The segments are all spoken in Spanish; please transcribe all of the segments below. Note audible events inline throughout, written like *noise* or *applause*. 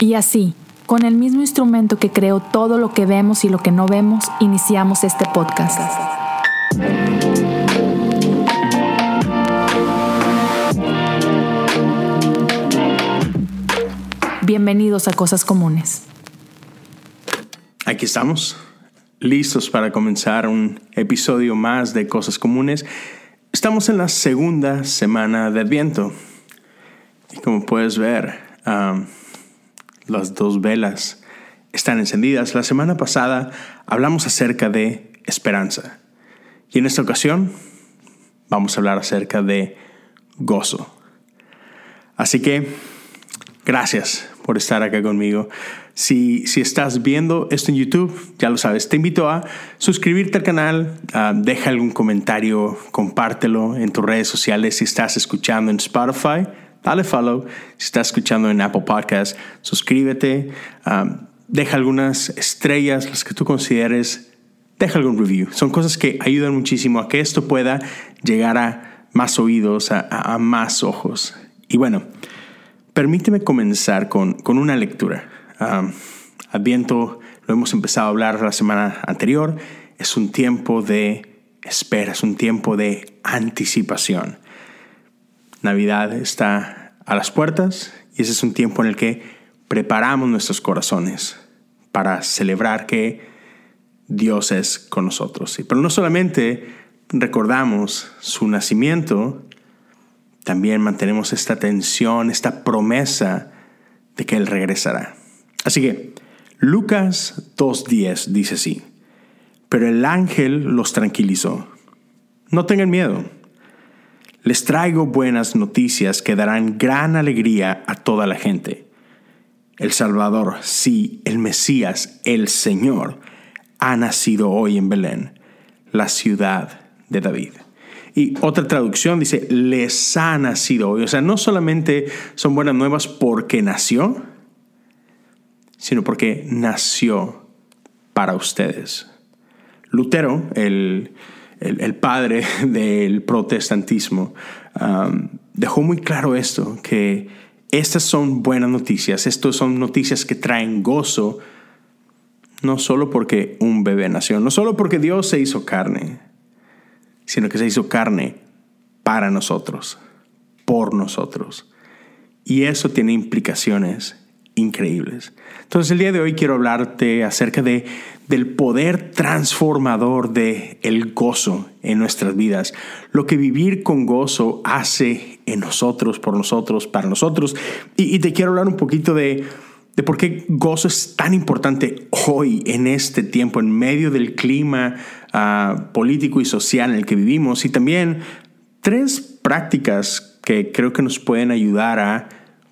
Y así, con el mismo instrumento que creó todo lo que vemos y lo que no vemos, iniciamos este podcast. Bienvenidos a Cosas Comunes. Aquí estamos, listos para comenzar un episodio más de Cosas Comunes. Estamos en la segunda semana de Adviento. Y como puedes ver, las dos velas están encendidas. La semana pasada hablamos acerca de esperanza. Y en esta ocasión vamos a hablar acerca de gozo. Así que gracias por estar acá conmigo. Si, si estás viendo esto en YouTube, ya lo sabes, te invito a suscribirte al canal, deja algún comentario, compártelo en tus redes sociales si estás escuchando en Spotify dale follow. Si estás escuchando en Apple Podcast, suscríbete, um, deja algunas estrellas, las que tú consideres, deja algún review. Son cosas que ayudan muchísimo a que esto pueda llegar a más oídos, a, más ojos. Y bueno, permíteme comenzar con, con una lectura. Um, Adviento, lo hemos empezado a hablar la semana anterior, es un tiempo de espera, es un tiempo de anticipación. Navidad está a las puertas y ese es un tiempo en el que preparamos nuestros corazones para celebrar que Dios es con nosotros. Pero no solamente recordamos su nacimiento, también mantenemos esta tensión, esta promesa de que Él regresará. Así que Lucas 2.10 dice así, pero el ángel los tranquilizó. No tengan miedo les traigo buenas noticias que darán gran alegría a toda la gente. El Salvador, sí, el Mesías, el Señor, ha nacido hoy en Belén, la ciudad de David. Y otra traducción dice, les ha nacido hoy. O sea, no solamente son buenas nuevas porque nació, sino porque nació para ustedes. Lutero, el el, padre *laughs* del protestantismo, um, dejó muy claro esto, que estas son buenas noticias, estas son noticias que traen gozo, no solo porque un bebé nació, no solo porque Dios se hizo carne, sino que se hizo carne para nosotros, por nosotros. Y eso tiene implicaciones increíbles. Entonces el día de hoy quiero hablarte acerca de, del poder transformador de el gozo en nuestras vidas, lo que vivir con gozo hace en nosotros, por nosotros, para nosotros. Y, te quiero hablar un poquito de, de por qué gozo es tan importante hoy, en este tiempo, en medio del clima ah, político y social en el que vivimos, y también tres prácticas que creo que nos pueden ayudar a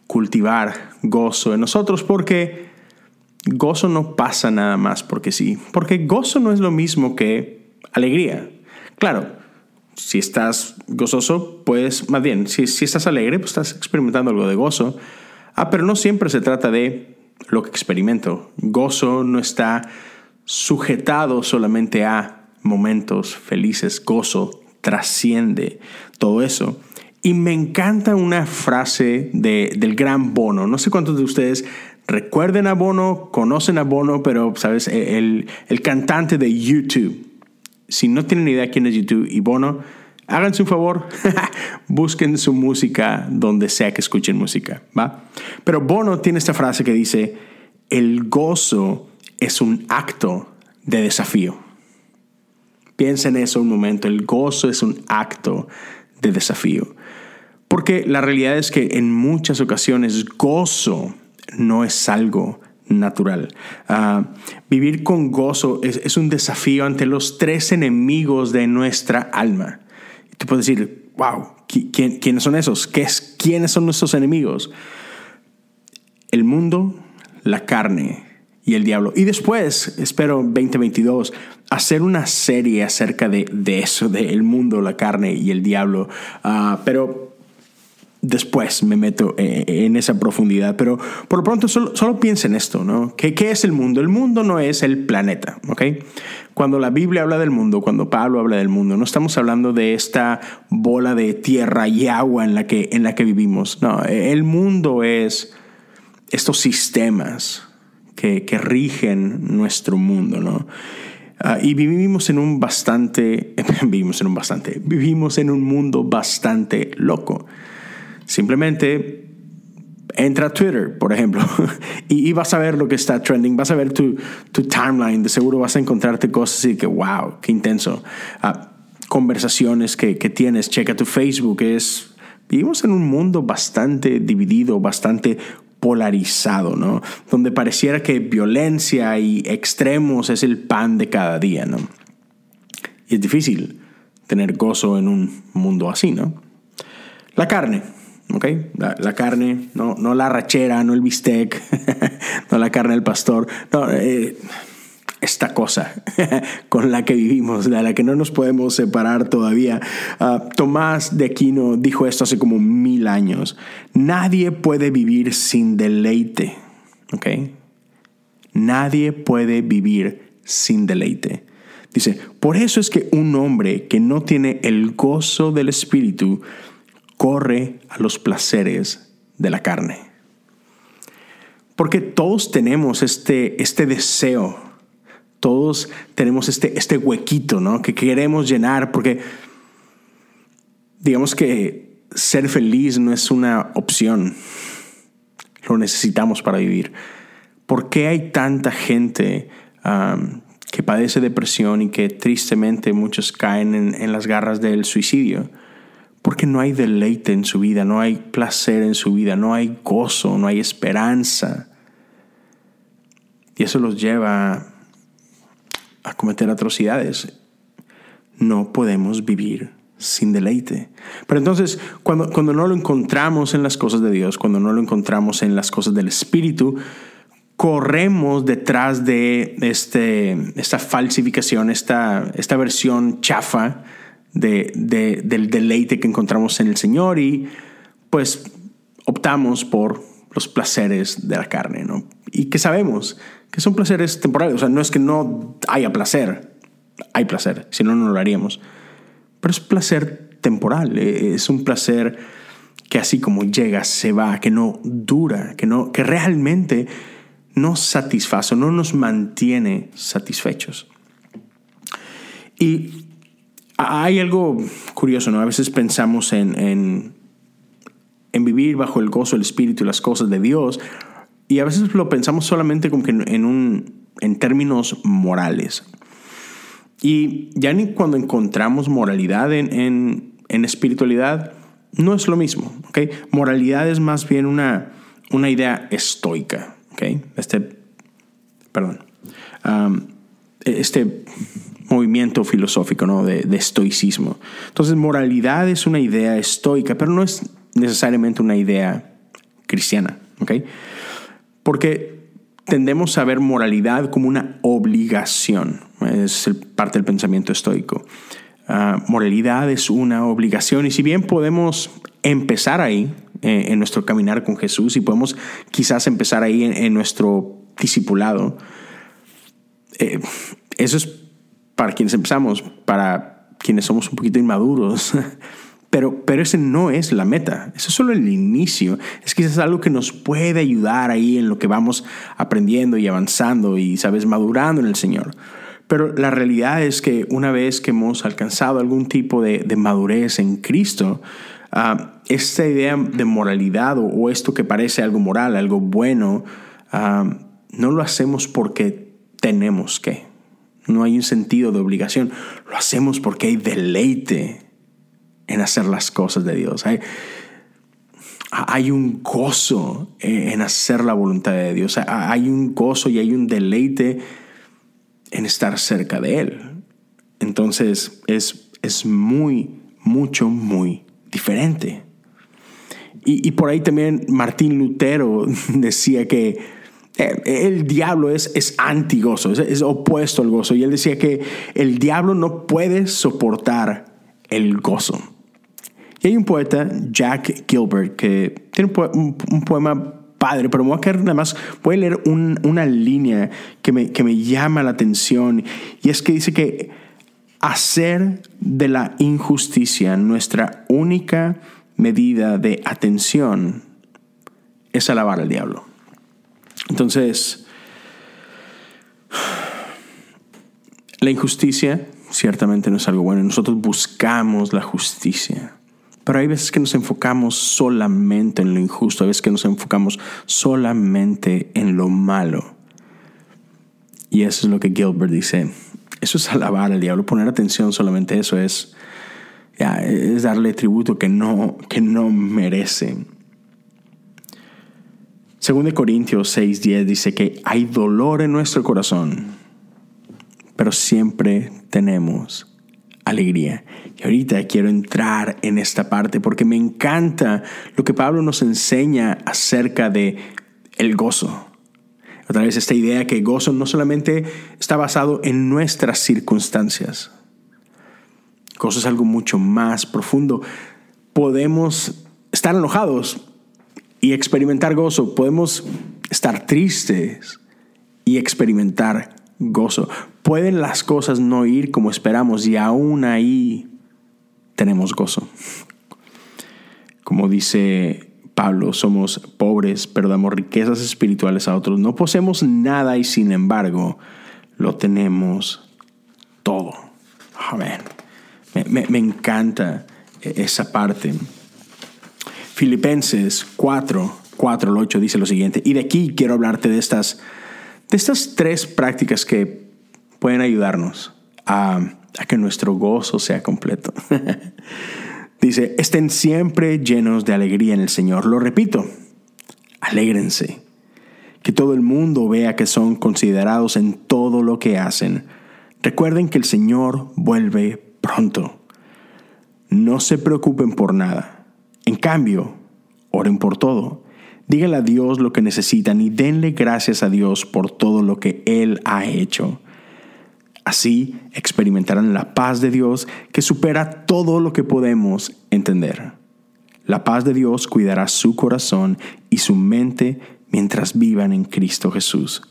cultivar gozo en nosotros, porque gozo no pasa nada más porque sí, porque gozo no es lo mismo que alegría. Claro, si estás gozoso, pues más bien, si, si estás alegre, pues estás experimentando algo de gozo. Ah, pero no siempre se trata de lo que experimento. Gozo no está sujetado solamente a momentos felices, gozo trasciende todo eso. Y me encanta una frase de, del gran Bono. No sé cuántos de ustedes recuerden a Bono, conocen a Bono, pero, ¿sabes? E, el, el cantante de YouTube. Si no tienen idea quién es YouTube y Bono, háganse un favor, *laughs* busquen su música donde sea que escuchen música, ¿va? Pero Bono tiene esta frase que dice, el gozo es un acto de desafío. Piensen en eso un momento, el gozo es un acto de desafío. Porque la realidad es que en muchas ocasiones gozo no es algo natural. Ah, vivir con gozo es, un desafío ante los tres enemigos de nuestra alma. Tú puedes decir, wow, ¿quiénes son esos? ¿Qué es, ¿Quiénes son nuestros enemigos? El mundo, la carne y el diablo. Y después, espero 2022, hacer una serie acerca de, de eso, del mundo, la carne y el diablo. Ah, pero después me meto eh, en esa profundidad, pero por lo pronto solo, piensa en esto, ¿no? ¿Qué, ¿Qué, es el mundo? El mundo no es el planeta, ¿ok? Cuando la Biblia habla del mundo, cuando Pablo habla del mundo, no estamos hablando de esta bola de tierra y agua en la que, en la que vivimos, no, el mundo es estos sistemas que, rigen nuestro mundo, ¿no? Ah, y vivimos en un bastante, *laughs* vivimos en un bastante, vivimos en un mundo bastante loco. Simplemente entra a Twitter, por ejemplo, *laughs* y, vas a ver lo que está trending, vas a ver tu, timeline, de seguro vas a encontrarte cosas y que, wow, qué intenso. Ah, conversaciones que, que, tienes, checa tu Facebook, es, vivimos en un mundo bastante dividido, bastante polarizado, ¿no? Donde pareciera que violencia y extremos es el pan de cada día, ¿no? Y es difícil tener gozo en un mundo así, ¿no? La carne. ¿Ok? La, carne, no, no la rachera, no el bistec, *laughs* no la carne del pastor, eh, esta cosa *laughs* con la que vivimos, de la que no nos podemos separar todavía. Ah, Tomás de Aquino dijo esto hace como mil años. Nadie puede vivir sin deleite, ¿ok? Nadie puede vivir sin deleite. Dice, por eso es que un hombre que no tiene el gozo del Espíritu corre a los placeres de la carne. Porque todos tenemos este, este deseo, todos tenemos este, este huequito ¿no? que queremos llenar, porque digamos que ser feliz no es una opción, lo necesitamos para vivir. ¿Por qué hay tanta gente que padece depresión y que tristemente muchos caen en las garras del suicidio? Porque no hay deleite en su vida, no hay placer en su vida, no hay gozo, no hay esperanza. Y eso los lleva a cometer atrocidades. No podemos vivir sin deleite. Pero entonces, cuando, cuando no lo encontramos en las cosas de Dios, cuando no lo encontramos en las cosas del Espíritu, corremos detrás de este, esta falsificación, esta, esta versión chafa de, del deleite que encontramos en el Señor y pues optamos por los placeres de la carne, ¿no? Y que sabemos que son placeres temporales, o sea, no es que no haya placer, hay placer, si no, no lo haríamos, pero es placer temporal, e, es un placer que así como llega, se va, que no dura, que, no, que realmente nos satisface, no nos mantiene satisfechos. Y hay algo curioso, ¿no? A veces pensamos en, en, vivir bajo el gozo del Espíritu y las cosas de Dios, y a veces lo pensamos solamente como que en, en términos morales. Y ya ni cuando encontramos moralidad en, en, espiritualidad, no es lo mismo. ¿okay? Moralidad es más bien una, una idea estoica. ¿okay? Este, perdón. este movimiento filosófico ¿no? de, estoicismo. Entonces, moralidad es una idea estoica, pero no es necesariamente una idea cristiana. ¿okay? Porque tendemos a ver moralidad como una obligación. Es parte del pensamiento estoico. Ah, moralidad es una obligación y si bien podemos empezar ahí eh, en nuestro caminar con Jesús y podemos quizás empezar ahí en, nuestro discipulado, eh, eso es para quienes empezamos, para quienes somos un poquito inmaduros. *laughs* Pero, pero ese no es la meta, eso es solo el inicio. Es quizás algo que nos puede ayudar ahí en lo que vamos aprendiendo y avanzando y, sabes, madurando en el Señor. Pero la realidad es que una vez que hemos alcanzado algún tipo de, madurez en Cristo, ah, esta idea de moralidad o, esto que parece algo moral, algo bueno, ah, no lo hacemos porque tenemos que. No hay un sentido de obligación. Lo hacemos porque hay deleite en hacer las cosas de Dios. Hay, un gozo en hacer la voluntad de Dios. Hay un gozo y hay un deleite en estar cerca de Él. Entonces es, es muy, mucho, muy diferente. Y por ahí también Martín Lutero *laughs* decía que el diablo es, es antigozo, es, es, opuesto al gozo. Y él decía que el diablo no puede soportar el gozo. Y hay un poeta, Jack Gilbert, que tiene un, poema padre, pero me voy a nada más, leer una línea que me, que me llama la atención. Y es que dice que hacer de la injusticia nuestra única medida de atención es alabar al diablo. Entonces, la injusticia ciertamente no es algo bueno. Nosotros buscamos la justicia. Pero hay veces que nos enfocamos solamente en lo injusto, hay veces que nos enfocamos solamente en lo malo. Y eso es lo que Gilbert dice. Eso es alabar al diablo, poner atención solamente eso es, es darle tributo que no, que no merece. Según de Corintios 6:10 dice que hay dolor en nuestro corazón, pero siempre tenemos alegría. Y ahorita quiero entrar en esta parte porque me encanta lo que Pablo nos enseña acerca de el gozo. Otra vez esta idea que gozo no solamente está basado en nuestras circunstancias. Gozo es algo mucho más profundo. Podemos estar enojados y experimentar gozo. Podemos estar tristes y experimentar gozo. Pueden las cosas no ir como esperamos y aún ahí tenemos gozo. Como dice Pablo, somos pobres, pero damos riquezas espirituales a otros. No poseemos nada y sin embargo lo tenemos todo. Amén. Me, me encanta esa parte. Filipenses 4, 4 al 8 dice lo siguiente. Y de aquí quiero hablarte de estas de estas tres prácticas que pueden ayudarnos a, que nuestro gozo sea completo. *laughs* Dice, estén siempre llenos de alegría en el Señor. Lo repito, alégrense. Que todo el mundo vea que son considerados en todo lo que hacen. Recuerden que el Señor vuelve pronto. No se preocupen por nada. En cambio, oren por todo Díganle a Dios lo que necesitan y denle gracias a Dios por todo lo que Él ha hecho. Así experimentarán la paz de Dios que supera todo lo que podemos entender. La paz de Dios cuidará su corazón y su mente mientras vivan en Cristo Jesús.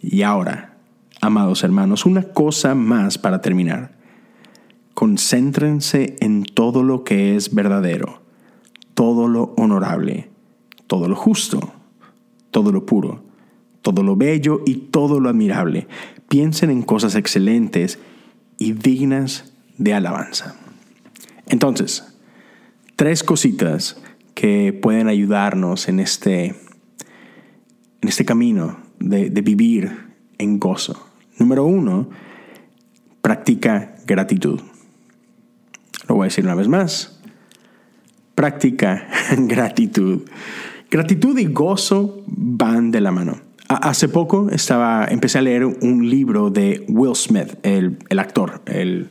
Y ahora, amados hermanos, una cosa más para terminar. Concéntrense en todo lo que es verdadero, todo lo honorable todo lo justo, todo lo puro, todo lo bello y todo lo admirable. Piensen en cosas excelentes y dignas de alabanza. Entonces, tres cositas que pueden ayudarnos en este, en este camino de, de vivir en gozo. Número uno, practica gratitud. Lo voy a decir una vez más. Practica *laughs* gratitud. Gratitud y gozo van de la mano. Hace poco estaba, empecé a leer un libro de Will Smith, el, actor, el,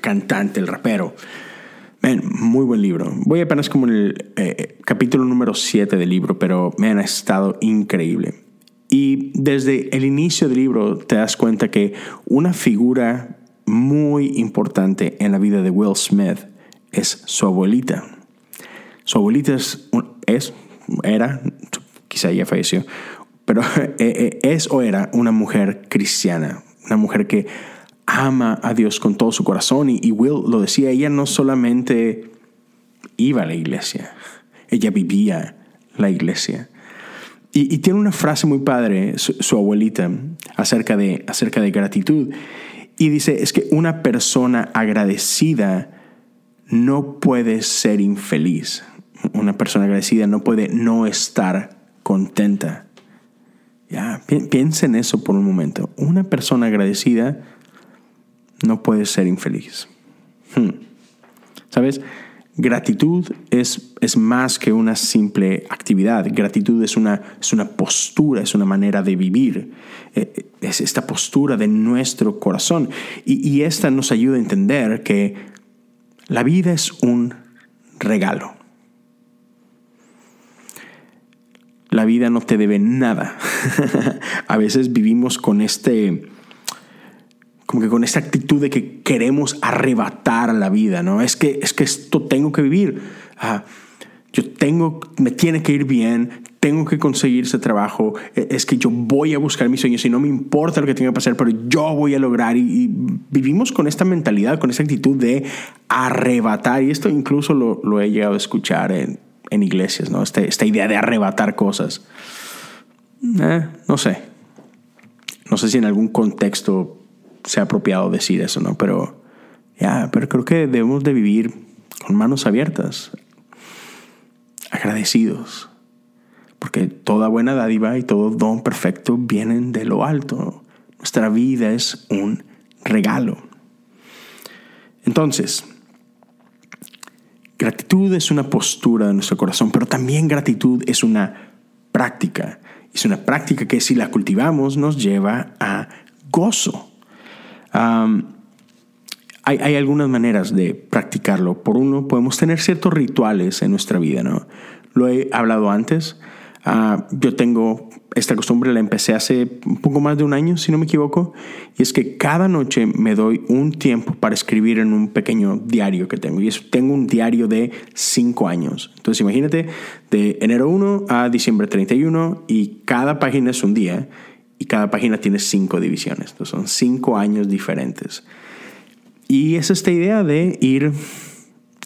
cantante, el rapero. muy buen libro. Voy apenas como en el eh, capítulo número 7 del libro, pero me han estado increíble. Y desde el inicio del libro te das cuenta que una figura muy importante en la vida de Will Smith es su abuelita. Su abuelita es, era, quizá ya falleció, pero *laughs* eh, eh, es o era una mujer cristiana, una mujer que ama a Dios con todo su corazón y, Will lo decía, ella no solamente iba a la iglesia, ella vivía la iglesia. Y, tiene una frase muy padre, su, abuelita, acerca de, acerca de gratitud. Y dice, es que una persona agradecida no puede ser infeliz una persona agradecida no puede no estar contenta. Ya, piensa en eso por un momento. Una persona agradecida no puede ser infeliz. Hmm. ¿Sabes? Gratitud es, más que una simple actividad. Gratitud es una, postura, es una manera de vivir. Eh, es esta postura de nuestro corazón. Y esta nos ayuda a entender que la vida es un regalo. La vida no te debe nada. *laughs* a veces vivimos con este como que con esta actitud de que queremos arrebatar la vida, ¿no? Es que es que esto tengo que vivir. Ah, yo tengo, me tiene que ir bien, tengo que conseguir ese trabajo, e, es que yo voy a buscar mis sueños y no me importa lo que tenga que pasar, pero yo voy a lograr. Y, vivimos con esta mentalidad, con esta actitud de arrebatar. Y esto incluso lo, lo he llegado a escuchar en, en iglesias, ¿no? Este, esta idea de arrebatar cosas. Eh, no sé. No sé si en algún contexto sea apropiado decir eso, ¿no? Pero ya, pero creo que debemos de vivir con manos abiertas, agradecidos, porque toda buena dádiva y todo don perfecto vienen de lo alto. Nuestra vida es un regalo. Entonces, gratitud es una postura de nuestro corazón, pero también gratitud es una práctica. Es una práctica que si la cultivamos nos lleva a gozo hay, algunas maneras de practicarlo. Por uno, podemos tener ciertos rituales en nuestra vida, ¿no? Lo he hablado antes. Ah, yo tengo esta costumbre, la empecé hace un poco más de un año, si no me equivoco, y es que cada noche me doy un tiempo para escribir en un pequeño diario que tengo. Y tengo un diario de cinco años. Entonces imagínate, de enero 1 a diciembre 31, y cada página es un día y cada página tiene cinco divisiones. Entonces son cinco años diferentes. Y es esta idea de ir,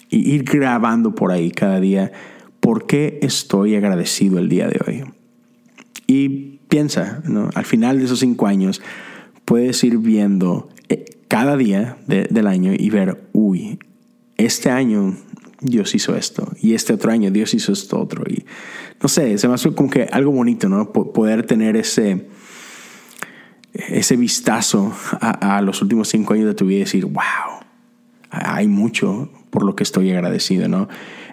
ir grabando por ahí cada día por qué estoy agradecido el día de hoy. Y piensa, al final de esos cinco años puedes ir viendo eh, cada día del año y ver, uy, este año Dios hizo esto y este otro año Dios hizo esto otro. Y no sé, se me hace como que algo bonito, ¿no? Poder tener ese ese vistazo a, los últimos cinco años de tu vida y decir, wow, hay mucho por lo que estoy agradecido, ¿no?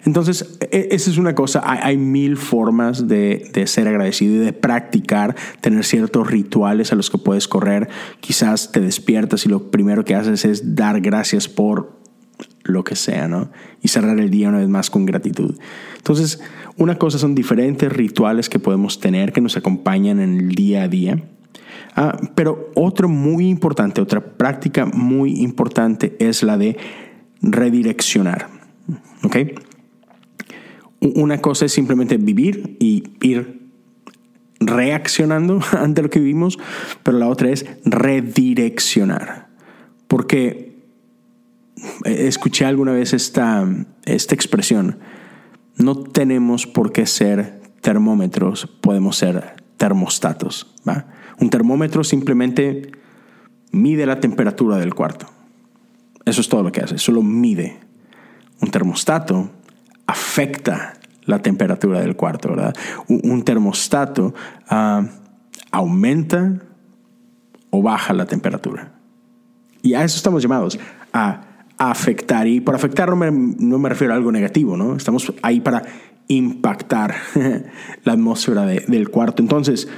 Entonces, e, esa es una cosa, hay, mil formas de, de, ser agradecido y de practicar, tener ciertos rituales a los que puedes correr. Quizás te despiertas y lo primero que haces es dar gracias por lo que sea, ¿no? Y cerrar el día una vez más con gratitud. Entonces, una cosa son diferentes rituales que podemos tener que nos acompañan en el día a día Ah, pero otro muy importante, otra práctica muy importante es la de redireccionar. ¿Ok? Una cosa es simplemente vivir y ir reaccionando *laughs* ante lo que vivimos, pero la otra es redireccionar. Porque escuché alguna vez esta, esta expresión, no tenemos por qué ser termómetros, podemos ser termostatos. ¿va? Un termómetro simplemente mide la temperatura del cuarto. Eso es todo lo que hace, solo mide. Un termostato afecta la temperatura del cuarto, ¿verdad? Un, termostato ah, aumenta o baja la temperatura. Y a eso estamos llamados, a, afectar. Y por afectar no me, no me, refiero a algo negativo, ¿no? Estamos ahí para impactar *laughs* la atmósfera del cuarto. Entonces,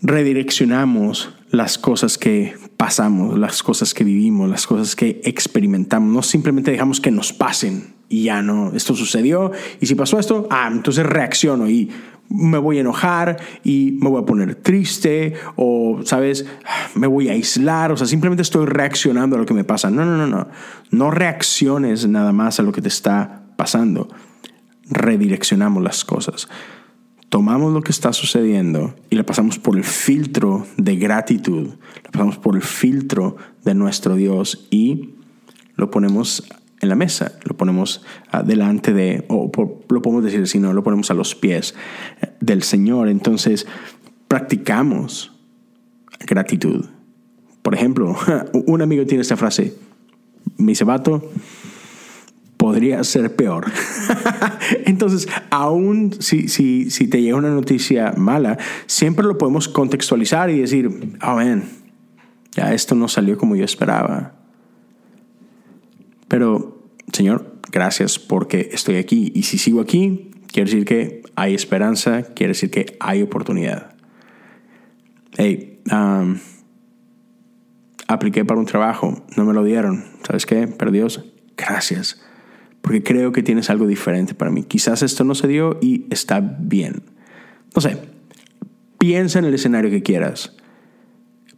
redireccionamos las cosas que pasamos, las cosas que vivimos, las cosas que experimentamos. No simplemente dejamos que nos pasen y ya no, esto sucedió y si pasó esto, ah, entonces reacciono y me voy a enojar y me voy a poner triste o, sabes, me voy a aislar, o sea, simplemente estoy reaccionando a lo que me pasa. No, no, no, no. No reacciones nada más a lo que te está pasando. Redireccionamos las cosas tomamos lo que está sucediendo y le pasamos por el filtro de gratitud, le pasamos por el filtro de nuestro Dios y lo ponemos en la mesa, lo ponemos ah, delante de, o lo podemos decir así, no, lo ponemos a los pies eh, del Señor. Entonces, practicamos gratitud. Por ejemplo, *laughs* un amigo tiene esta frase, mi cebato, podría ser peor. *laughs* Entonces, aún si, si, si, te llega una noticia mala, siempre lo podemos contextualizar y decir, oh ya esto no salió como yo esperaba. Pero, Señor, gracias porque estoy aquí. Y si sigo aquí, quiere decir que hay esperanza, quiere decir que hay oportunidad. Hey, um, apliqué para un trabajo, no me lo dieron. ¿Sabes qué? Pero Dios, gracias porque creo que tienes algo diferente para mí. Quizás esto no se dio y está bien. No sé, piensa en el escenario que quieras.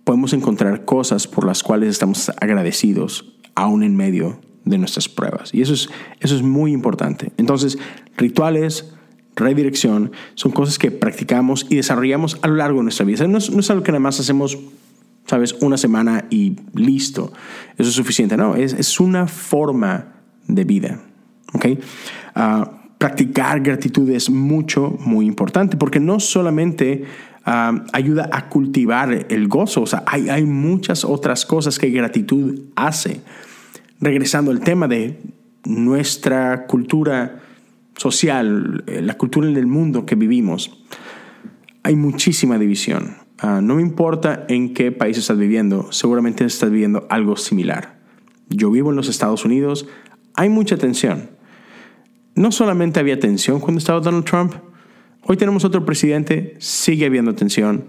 Podemos encontrar cosas por las cuales estamos agradecidos aún en medio de nuestras pruebas. Y eso es, eso es muy importante. Entonces, rituales, redirección, son cosas que practicamos y desarrollamos a lo largo de nuestra vida. No es, no es algo que nada más hacemos, sabes, una semana y listo. Eso es suficiente. No, es, es una forma de vida. ¿okay? Ah, practicar gratitud es mucho, muy importante, porque no solamente ah, ayuda a cultivar el gozo, o sea, hay, hay muchas otras cosas que gratitud hace. Regresando al tema de nuestra cultura social, eh, la cultura en el mundo que vivimos, hay muchísima división. Ah, no me importa en qué país estás viviendo, seguramente estás viviendo algo similar. Yo vivo en los Estados Unidos, hay mucha tensión. No solamente había tensión cuando estaba Donald Trump, hoy tenemos otro presidente, sigue habiendo tensión.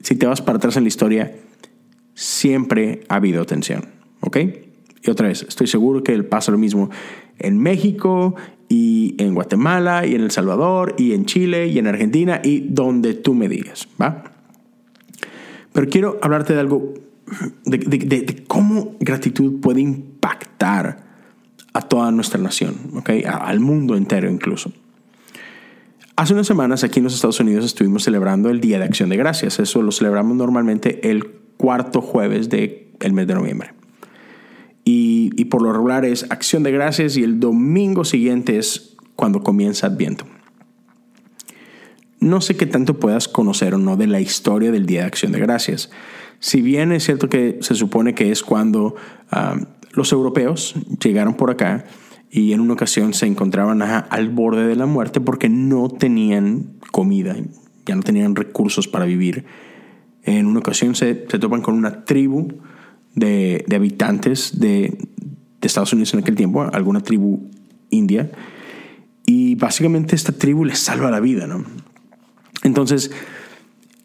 Si te vas para atrás en la historia, siempre ha habido tensión. ¿Ok? Y otra vez, estoy seguro que pasa lo mismo en México y en Guatemala y en El Salvador y en Chile y en Argentina y donde tú me digas, ¿va? Pero quiero hablarte de algo, de, cómo gratitud puede impactar a toda nuestra nación, ¿ok? al mundo entero incluso. Hace unas semanas aquí en los Estados Unidos estuvimos celebrando el Día de Acción de Gracias. Eso lo celebramos normalmente el cuarto jueves del mes de noviembre y, por lo regular es acción de gracias y el domingo siguiente es cuando comienza Adviento. No sé qué tanto puedas conocer o no de la historia del Día de Acción de Gracias. Si bien es cierto que se supone que es cuando ah, los europeos llegaron por acá y en una ocasión se encontraban al borde de la muerte porque no tenían comida, ya no tenían recursos para vivir. En una ocasión se, se topan con una tribu de, habitantes de, Estados Unidos en aquel tiempo, alguna tribu india, y básicamente esta tribu les salva la vida, ¿no? Entonces,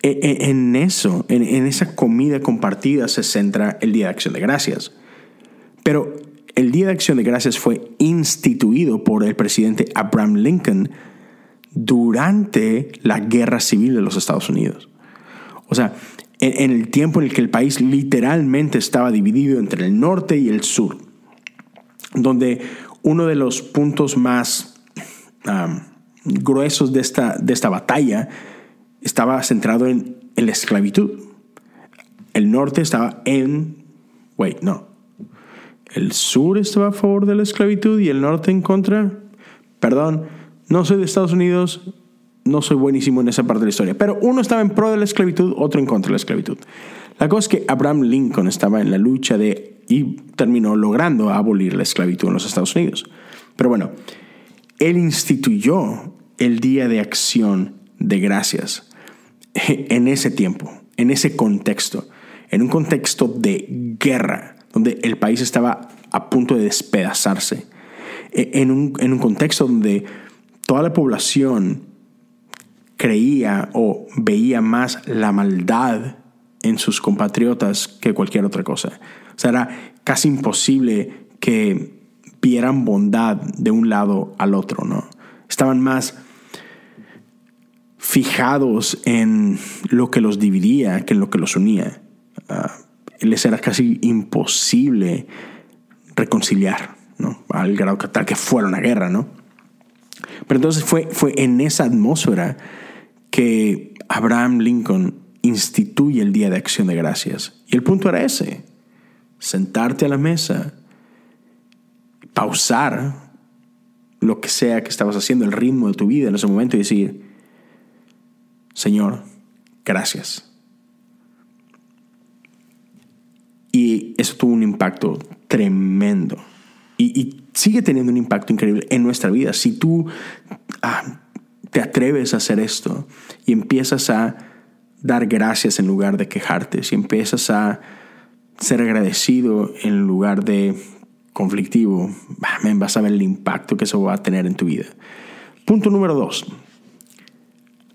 e, e, en eso, en, esa comida compartida se centra el Día de Acción de Gracias. Pero el Día de Acción de Gracias fue instituido por el presidente Abraham Lincoln durante la Guerra Civil de los Estados Unidos. O sea, en, el tiempo en el que el país literalmente estaba dividido entre el norte y el sur, donde uno de los puntos más gruesos de esta, de esta batalla estaba centrado en, la esclavitud. El norte estaba en... Wait, no. El sur estaba a favor de la esclavitud y el norte en contra. Perdón, no soy de Estados Unidos, no soy buenísimo en esa parte de la historia, pero uno estaba en pro de la esclavitud, otro en contra de la esclavitud. La cosa es que Abraham Lincoln estaba en la lucha de y terminó logrando abolir la esclavitud en los Estados Unidos. Pero bueno, él instituyó el Día de Acción de Gracias *laughs* en ese tiempo, en ese contexto, en un contexto de guerra, donde el país estaba a punto de despedazarse, e, en un, en un contexto donde toda la población creía o veía más la maldad en sus compatriotas que cualquier otra cosa. O sea, era casi imposible que vieran bondad de un lado al otro, ¿no? Estaban más fijados en lo que los dividía que en lo que los unía. Uh, les era casi imposible reconciliar, ¿no? Al grado tal que fuera una guerra, ¿no? Pero entonces fue, fue en esa atmósfera que Abraham Lincoln instituye el Día de Acción de Gracias. Y el punto era ese, sentarte a la mesa, pausar lo que sea que estabas haciendo, el ritmo de tu vida en ese momento y decir, Señor, gracias. Y eso tuvo un impacto tremendo. Y, sigue teniendo un impacto increíble en nuestra vida. Si tú ah, te atreves a hacer esto y empiezas a dar gracias en lugar de quejarte, si empiezas a ser agradecido en lugar de conflictivo, vas a ver el impacto que eso va a tener en tu vida. Punto número dos,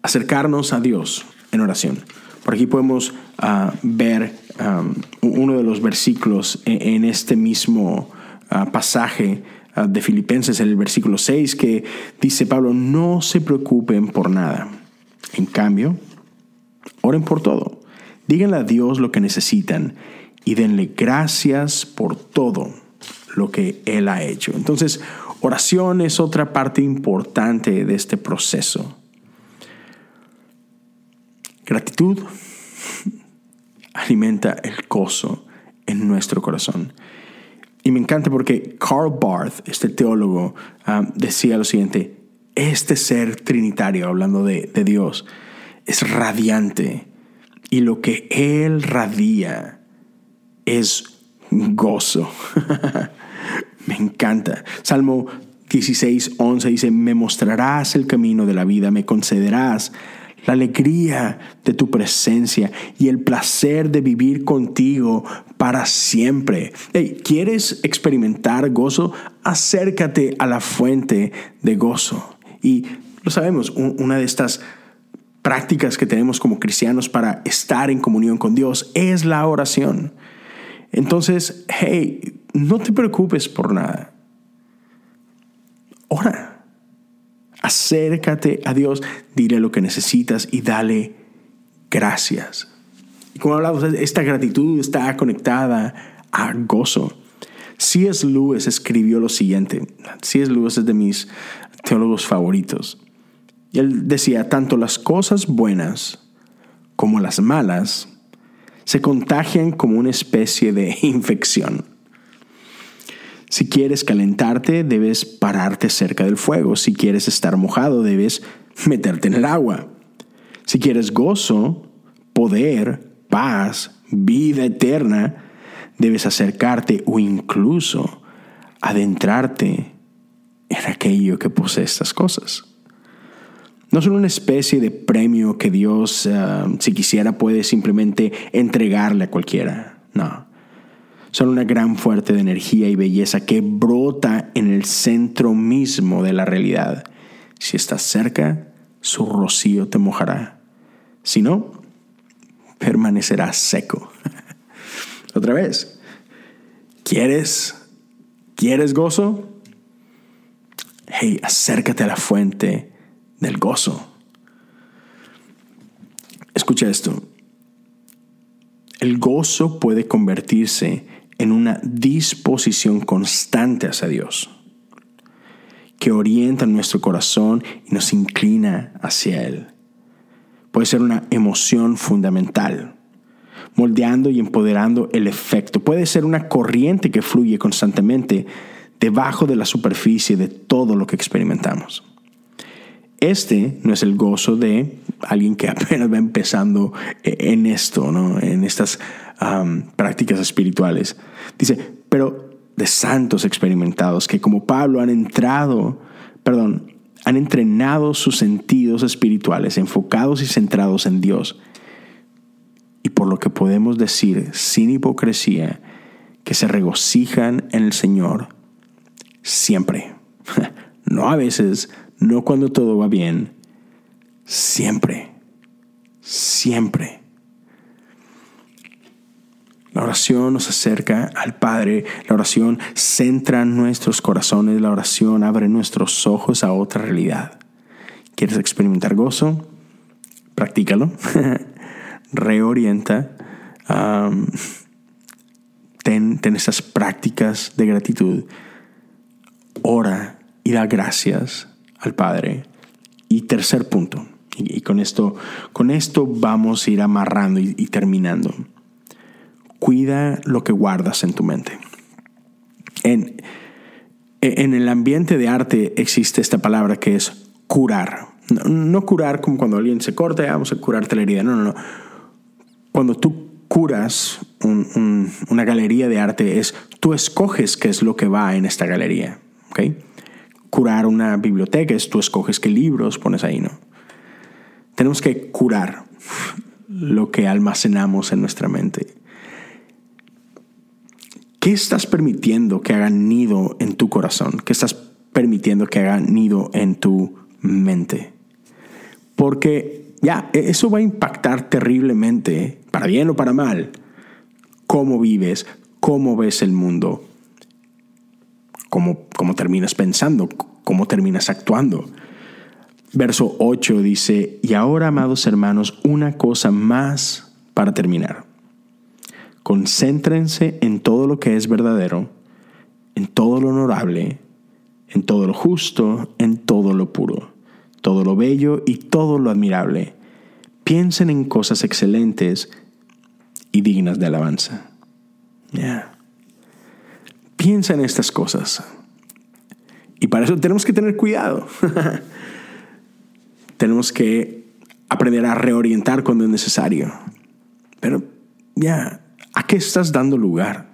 acercarnos a Dios en oración. Por aquí podemos ah, ver um, uno de los versículos en, este mismo ah, pasaje Ah, de Filipenses, en el versículo 6, que dice Pablo, no se preocupen por nada. En cambio, oren por todo. Díganle a Dios lo que necesitan y denle gracias por todo lo que Él ha hecho. Entonces, oración es otra parte importante de este proceso. Gratitud *laughs* alimenta el gozo en nuestro corazón. Y me encanta porque Karl Barth, este teólogo, ah, decía lo siguiente, este ser trinitario, hablando de, Dios, es radiante y lo que Él radia es gozo. *laughs* me encanta. Salmo 16, 11 dice, me mostrarás el camino de la vida, me concederás la alegría de tu presencia y el placer de vivir contigo para siempre. ¿Quieres experimentar gozo? Acércate a la fuente de gozo. Y lo sabemos, una de estas prácticas que tenemos como cristianos para estar en comunión con Dios es la oración. Entonces, hey, no te preocupes por nada. Ora. Acércate a Dios, dile lo que necesitas y dale gracias. Y como hablamos, esta gratitud está conectada a gozo. C.S. Lewis escribió lo siguiente. C.S. Lewis es de mis teólogos favoritos. Y él decía, tanto las cosas buenas como las malas se contagian como una especie de *laughs* infección. Si quieres calentarte, debes pararte cerca del fuego. Si quieres estar mojado, debes meterte en el agua. Si quieres gozo, poder, paz, vida eterna, debes acercarte o incluso adentrarte en aquello que posee estas cosas. No son una especie de premio que Dios, eh, si quisiera, puede simplemente entregarle a cualquiera. No son una gran fuerte de energía y belleza que brota en el centro mismo de la realidad. Si estás cerca, su rocío te mojará. Si no, permanecerá seco. *laughs* Otra vez, ¿quieres, ¿quieres gozo? Hey, acércate a la fuente del gozo. Escucha esto. El gozo puede convertirse en una disposición constante hacia Dios, que orienta nuestro corazón y nos inclina hacia Él. Puede ser una emoción fundamental, moldeando y empoderando el efecto. Puede ser una corriente que fluye constantemente debajo de la superficie de todo lo que experimentamos. Este no es el gozo de alguien que *laughs* apenas va empezando en esto, ¿no? en estas prácticas espirituales. Dice, pero de santos experimentados que como Pablo han entrado, perdón, han entrenado sus sentidos espirituales, enfocados y centrados en Dios. Y por lo que podemos decir sin hipocresía, que se regocijan en el Señor siempre. *laughs* No a veces, no cuando todo va bien, siempre, siempre. La oración nos acerca al Padre, la oración centra nuestros corazones, la oración abre nuestros ojos a otra realidad. ¿Quieres experimentar gozo? Practícalo. *laughs* Reorienta. ten, ten esas prácticas de gratitud. Ora y da gracias al Padre. Y tercer punto, y, con, esto, con esto vamos a ir amarrando y, terminando. Cuida lo que guardas en tu mente. En, en el ambiente de arte existe esta palabra que es curar. No, curar como cuando alguien se corta, vamos a curarte la herida. No, no, no. Cuando tú curas una galería de arte es tú escoges qué es lo que va en esta galería. curar una biblioteca, es tú escoges qué libros pones ahí, ¿no? Tenemos que curar lo que almacenamos en nuestra mente. ¿Qué estás permitiendo que haga nido en tu corazón? ¿Qué estás permitiendo que haga nido en tu mente? Porque ya, e-, eso va a impactar terriblemente, para bien o para mal, cómo vives, cómo ves el mundo, cómo, terminas pensando, cómo terminas actuando. Verso 8 dice, y ahora, amados hermanos, una cosa más para terminar. Concéntrense en todo lo que es verdadero, en todo lo honorable, en todo lo justo, en todo lo puro, todo lo bello y todo lo admirable. Piensen en cosas excelentes y dignas de alabanza. Piensa en estas cosas Y para eso tenemos que tener cuidado. *laughs* tenemos que aprender a reorientar cuando es necesario. Pero ya, ¿a qué estás dando lugar?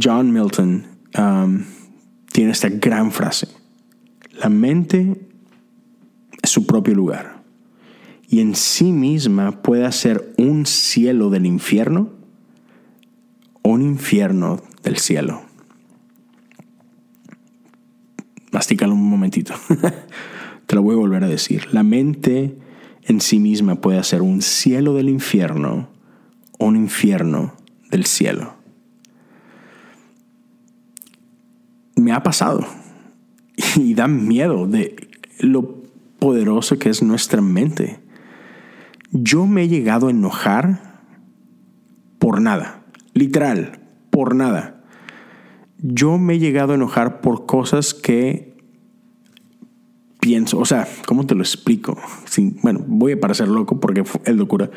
John Milton um, tiene esta gran frase. La mente es su propio lugar y en sí misma puede ser un cielo del infierno o un infierno del cielo. Mastícalo un momentito. *laughs* Te lo voy a volver a decir. La mente en sí misma puede ser un cielo del infierno un infierno del cielo. Me ha pasado *laughs* y da miedo de lo poderoso que es nuestra mente. Yo me he llegado a enojar por nada, literal, por nada. Yo me he llegado a enojar por cosas que pienso, o sea, ¿cómo te lo explico? bueno, voy a parecer loco porque es locura.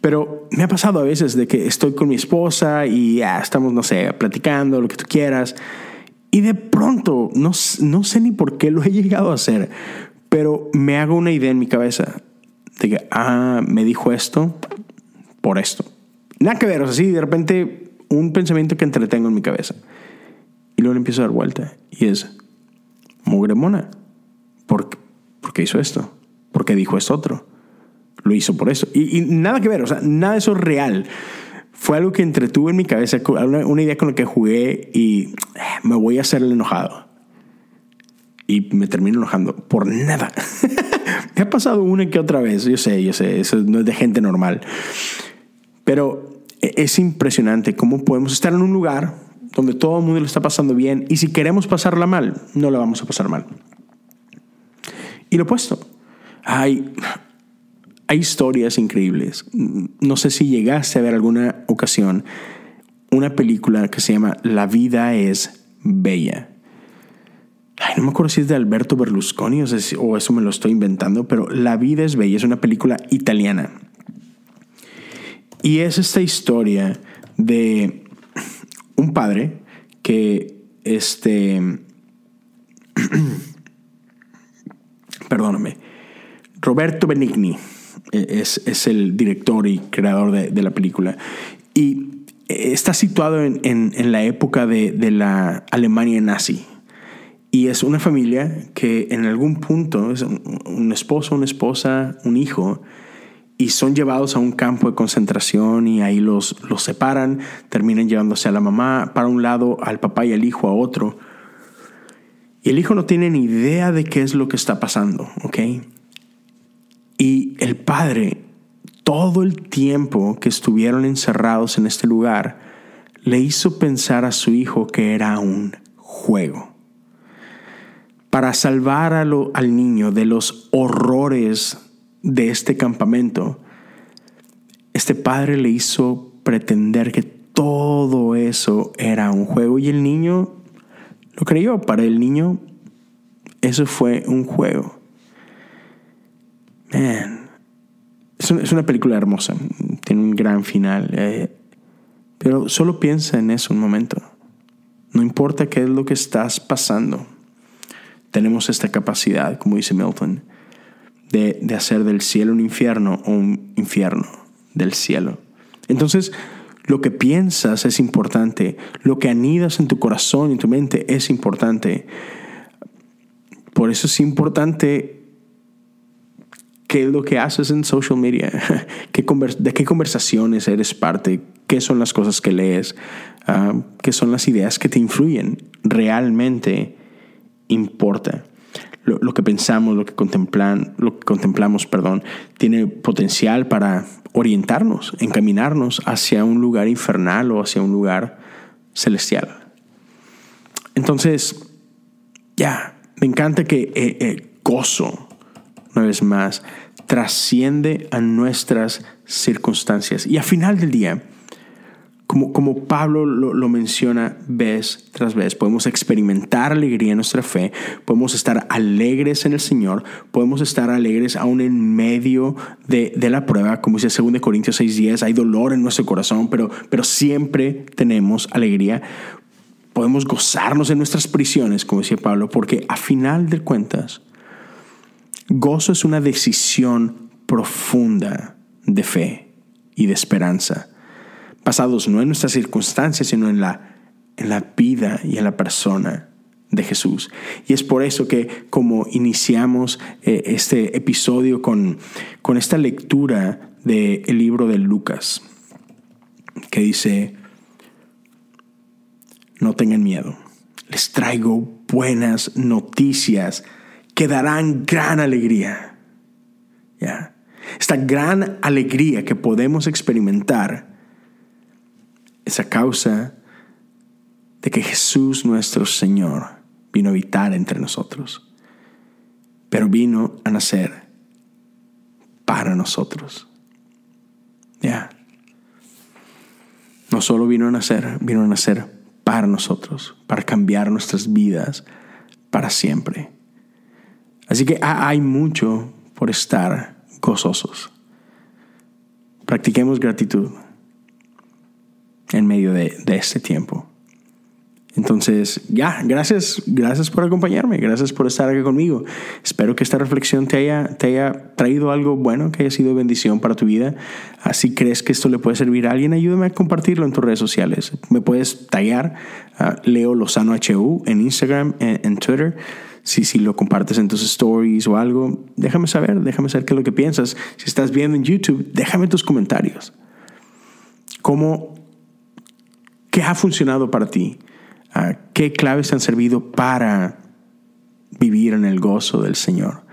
Pero me ha pasado a veces de que estoy con mi esposa y estamos, no sé, platicando, lo que tú quieras. Y de pronto, no, no sé ni por qué lo he *laughs* llegado a hacer, pero me hago una idea en mi cabeza de que, ah, me dijo esto por esto. Nada que ver, o sea, sí, de repente un pensamiento que entretengo en mi cabeza. Y luego le empiezo a dar vuelta. Y es, mugre mona. ¿Por, qué hizo esto? ¿Por qué dijo esto otro? Lo hizo por eso. Y, nada que ver, o sea, nada de eso es real. Fue algo que entretuve en mi cabeza, una, idea con la que jugué y eh, me voy a hacer el enojado. Y me termino enojando por nada. *laughs* me ha pasado una que otra vez, yo sé, yo sé, eso no es de gente normal. Pero e, es impresionante cómo podemos estar en un lugar donde todo el mundo lo está pasando bien y si queremos pasarla mal, no la vamos a pasar mal. Y lo opuesto, hay, hay historias increíbles. No sé si llegaste a ver alguna ocasión una película que se llama La vida es bella. no me acuerdo si es de Alberto Berlusconi o, o eso me lo estoy inventando, pero La vida es bella es una película italiana. Y es esta historia de un padre que este *clears throat* perdóname, Roberto Benigni eh, es, el director y creador de, la película. Y está situado en, la época de, la Alemania nazi. Y es una familia que en algún punto es un, esposo, una esposa, un hijo, y son llevados a un campo de concentración y ahí los, los separan, terminan llevándose a la mamá para un lado, al papá y al hijo a otro. Y el hijo no tiene ni idea de qué es lo que está pasando, ¿ok? Y el padre, todo el tiempo que estuvieron encerrados en este lugar, le hizo pensar a su hijo que era un juego. Para salvar al niño de los horrores de este campamento, este padre le hizo pretender que todo eso era un juego y el niño lo creyó. Para el niño, eso fue un juego. Man, es una, película hermosa. Tiene un gran final. Eh, pero solo piensa en eso un momento. No importa qué es lo que estás pasando. Tenemos esta capacidad, como dice Milton, de, de hacer del cielo un infierno o un infierno del cielo. Entonces, lo que piensas es importante. Lo que anidas en tu corazón y tu mente es importante. Por eso es importante qué es lo que haces en social media, *laughs* de qué conversaciones eres parte, qué son las cosas que lees, ah, qué son las ideas que te influyen. Realmente importa. Lo, que pensamos, lo que, contemplan, lo que contemplamos, perdón, tiene potencial para orientarnos, encaminarnos hacia un lugar infernal o hacia un lugar celestial. Entonces, ya, me encanta que eh, eh, gozo, una vez más, trasciende a nuestras circunstancias. Y al final del día, como, Pablo lo, menciona vez tras vez, podemos experimentar alegría en nuestra fe, podemos estar alegres en el Señor, podemos estar alegres aún en medio de, la prueba, como dice 2 Corintios 6:10, hay dolor en nuestro corazón, pero, pero siempre tenemos alegría podemos gozarnos en nuestras prisiones, como decía Pablo, porque a final de cuentas, gozo es una decisión profunda de fe y de esperanza, basados no en nuestras circunstancias, sino en la, en la vida y en la persona de Jesús. Y es por eso que como iniciamos eh, este episodio con, con esta lectura del libro de Lucas, que dice, no tengan miedo, les traigo buenas noticias que darán gran alegría. ¿Ya? Esta gran alegría que podemos experimentar es a causa de que Jesús nuestro Señor vino a habitar entre nosotros, pero vino a nacer para nosotros. Ya. No solo vino a nacer, vino a nacer para nosotros, para cambiar nuestras vidas para siempre. Así que hay mucho por estar gozosos. Practiquemos gratitud en medio de, de este tiempo. Entonces, ya, gracias, gracias por acompañarme, gracias por estar aquí conmigo. Espero que esta reflexión te haya, te haya traído algo bueno, que haya sido bendición para tu vida. Así crees que esto le puede servir a alguien, ayúdame a compartirlo en tus redes sociales. Me puedes tallar, Leo Lozano HU en Instagram, en, Twitter. Si, si lo compartes en tus stories o algo, déjame saber, déjame saber qué es lo que piensas. Si estás viendo en YouTube, déjame tus comentarios. ¿Cómo, qué ha funcionado para ti? ¿Qué claves te han servido para vivir en el gozo del Señor?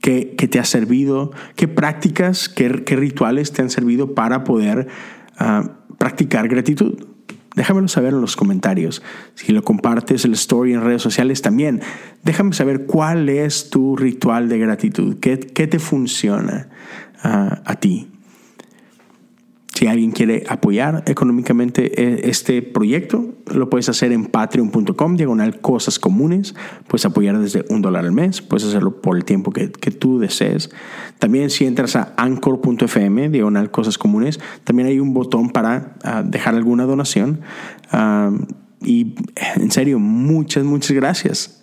¿Qué, te ha servido? ¿Qué prácticas, qué, rituales te han servido para poder ah, practicar gratitud? Déjamelo saber en los comentarios. Si lo compartes el story en redes sociales también, déjame saber cuál es tu ritual de gratitud, qué, te funciona ah, a ti. Si alguien quiere apoyar económicamente eh, este proyecto, lo puedes hacer en patreon.com, diagonal cosas comunes. Puedes apoyar desde un dólar al mes, puedes hacerlo por el tiempo que, tú desees. También si entras a anchor.fm, diagonal cosas comunes, también hay un botón para ah, dejar alguna donación. Ah, y en serio, muchas, muchas gracias.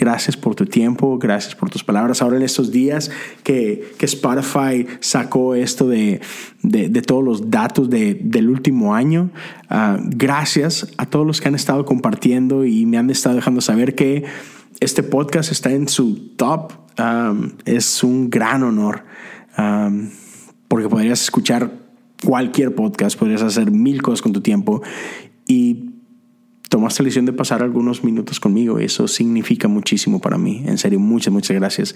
Gracias por tu tiempo, gracias por tus palabras. Ahora en estos días que, que Spotify sacó esto de, de, todos los datos de, del último año, uh, gracias a todos los que han estado compartiendo y me han estado dejando saber que este podcast está en su top. Um, es un gran honor um, porque podrías escuchar cualquier podcast, podrías hacer mil cosas con tu tiempo y tomaste la decisión de pasar algunos minutos conmigo. Eso significa muchísimo para mí. En serio, muchas, muchas gracias.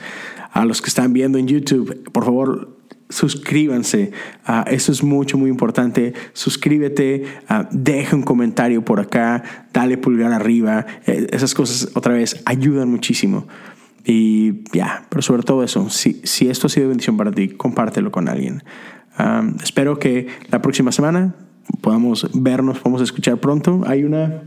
A los que están viendo en YouTube, por favor, suscríbanse. Uh, eso es mucho, muy importante. Suscríbete, uh, deja un comentario por acá, dale pulgar arriba. Eh, esas cosas, otra vez, ayudan muchísimo. Y ya, pero sobre todo eso, si, si esto ha sido bendición para ti, compártelo con alguien. Um, espero que la próxima semana podamos vernos, podamos escuchar pronto. Hay una,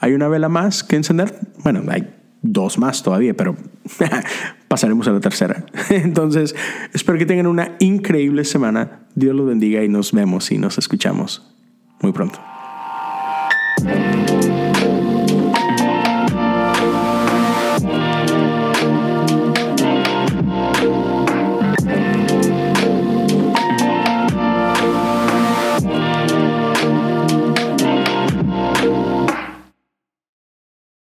hay una vela más que encender. Bueno, hay dos más todavía, pero *laughs* pasaremos a la tercera. *laughs* Entonces, espero que tengan una increíble semana. Dios los bendiga y nos vemos y nos escuchamos muy pronto.